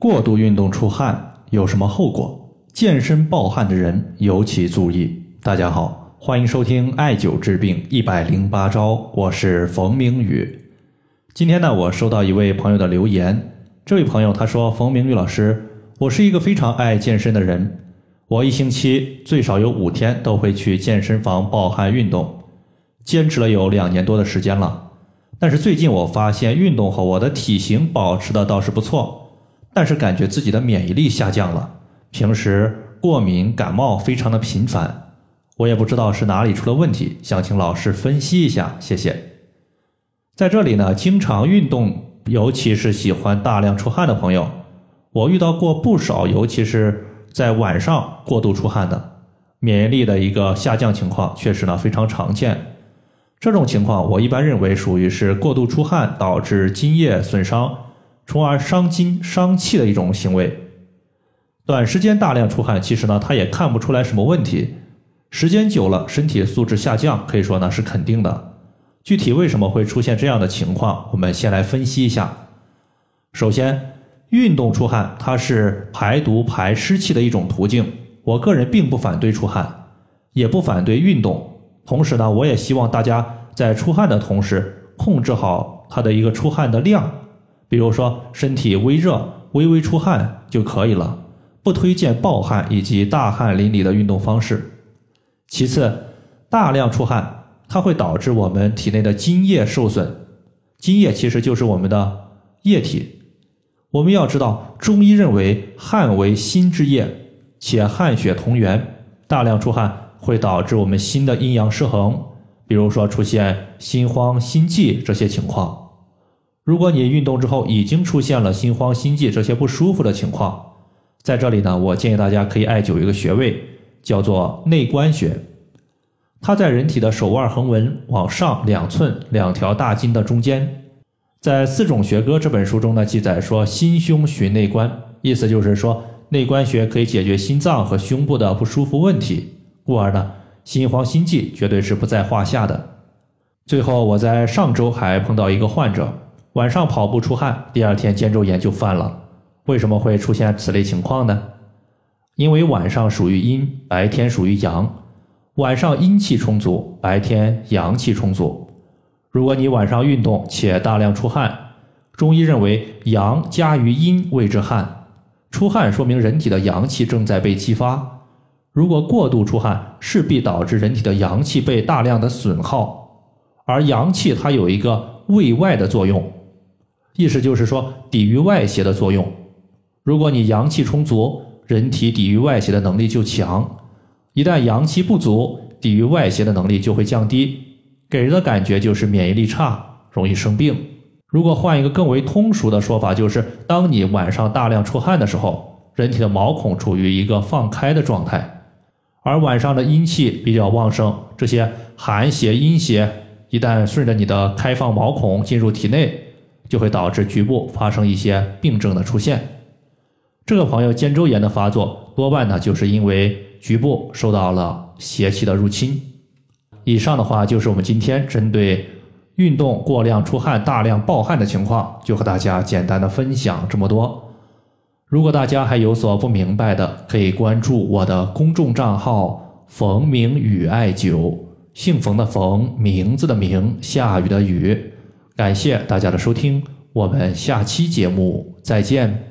过度运动出汗有什么后果？健身暴汗的人尤其注意。大家好，欢迎收听艾灸治病一百零八招，我是冯明宇。今天呢，我收到一位朋友的留言，这位朋友他说：“冯明宇老师，我是一个非常爱健身的人，我一星期最少有五天都会去健身房暴汗运动，坚持了有两年多的时间了。但是最近我发现运动后，我的体型保持的倒是不错。”但是感觉自己的免疫力下降了，平时过敏感冒非常的频繁，我也不知道是哪里出了问题，想请老师分析一下，谢谢。在这里呢，经常运动，尤其是喜欢大量出汗的朋友，我遇到过不少，尤其是在晚上过度出汗的，免疫力的一个下降情况，确实呢非常常见。这种情况我一般认为属于是过度出汗导致津液损伤。从而伤筋伤气的一种行为，短时间大量出汗，其实呢，他也看不出来什么问题。时间久了，身体素质下降，可以说呢是肯定的。具体为什么会出现这样的情况，我们先来分析一下。首先，运动出汗，它是排毒排湿气的一种途径。我个人并不反对出汗，也不反对运动。同时呢，我也希望大家在出汗的同时，控制好它的一个出汗的量。比如说，身体微热、微微出汗就可以了，不推荐暴汗以及大汗淋漓的运动方式。其次，大量出汗，它会导致我们体内的津液受损。津液其实就是我们的液体。我们要知道，中医认为汗为心之液，且汗血同源。大量出汗会导致我们心的阴阳失衡，比如说出现心慌、心悸这些情况。如果你运动之后已经出现了心慌、心悸这些不舒服的情况，在这里呢，我建议大家可以艾灸一个穴位，叫做内关穴。它在人体的手腕横纹往上两寸两条大筋的中间。在《四种学歌》这本书中呢，记载说心胸循内关，意思就是说内关穴可以解决心脏和胸部的不舒服问题，故而呢，心慌心悸绝对是不在话下的。最后，我在上周还碰到一个患者。晚上跑步出汗，第二天肩周炎就犯了。为什么会出现此类情况呢？因为晚上属于阴，白天属于阳。晚上阴气充足，白天阳气充足。如果你晚上运动且大量出汗，中医认为阳加于阴谓之汗。出汗说明人体的阳气正在被激发。如果过度出汗，势必导致人体的阳气被大量的损耗。而阳气它有一个卫外的作用。意思就是说，抵御外邪的作用。如果你阳气充足，人体抵御外邪的能力就强；一旦阳气不足，抵御外邪的能力就会降低，给人的感觉就是免疫力差，容易生病。如果换一个更为通俗的说法，就是当你晚上大量出汗的时候，人体的毛孔处于一个放开的状态，而晚上的阴气比较旺盛，这些寒邪、阴邪一旦顺着你的开放毛孔进入体内。就会导致局部发生一些病症的出现。这个朋友肩周炎的发作，多半呢就是因为局部受到了邪气的入侵。以上的话就是我们今天针对运动过量出汗、大量暴汗的情况，就和大家简单的分享这么多。如果大家还有所不明白的，可以关注我的公众账号“冯明宇艾灸”，姓冯的冯，名字的名，下雨的雨。感谢大家的收听，我们下期节目再见。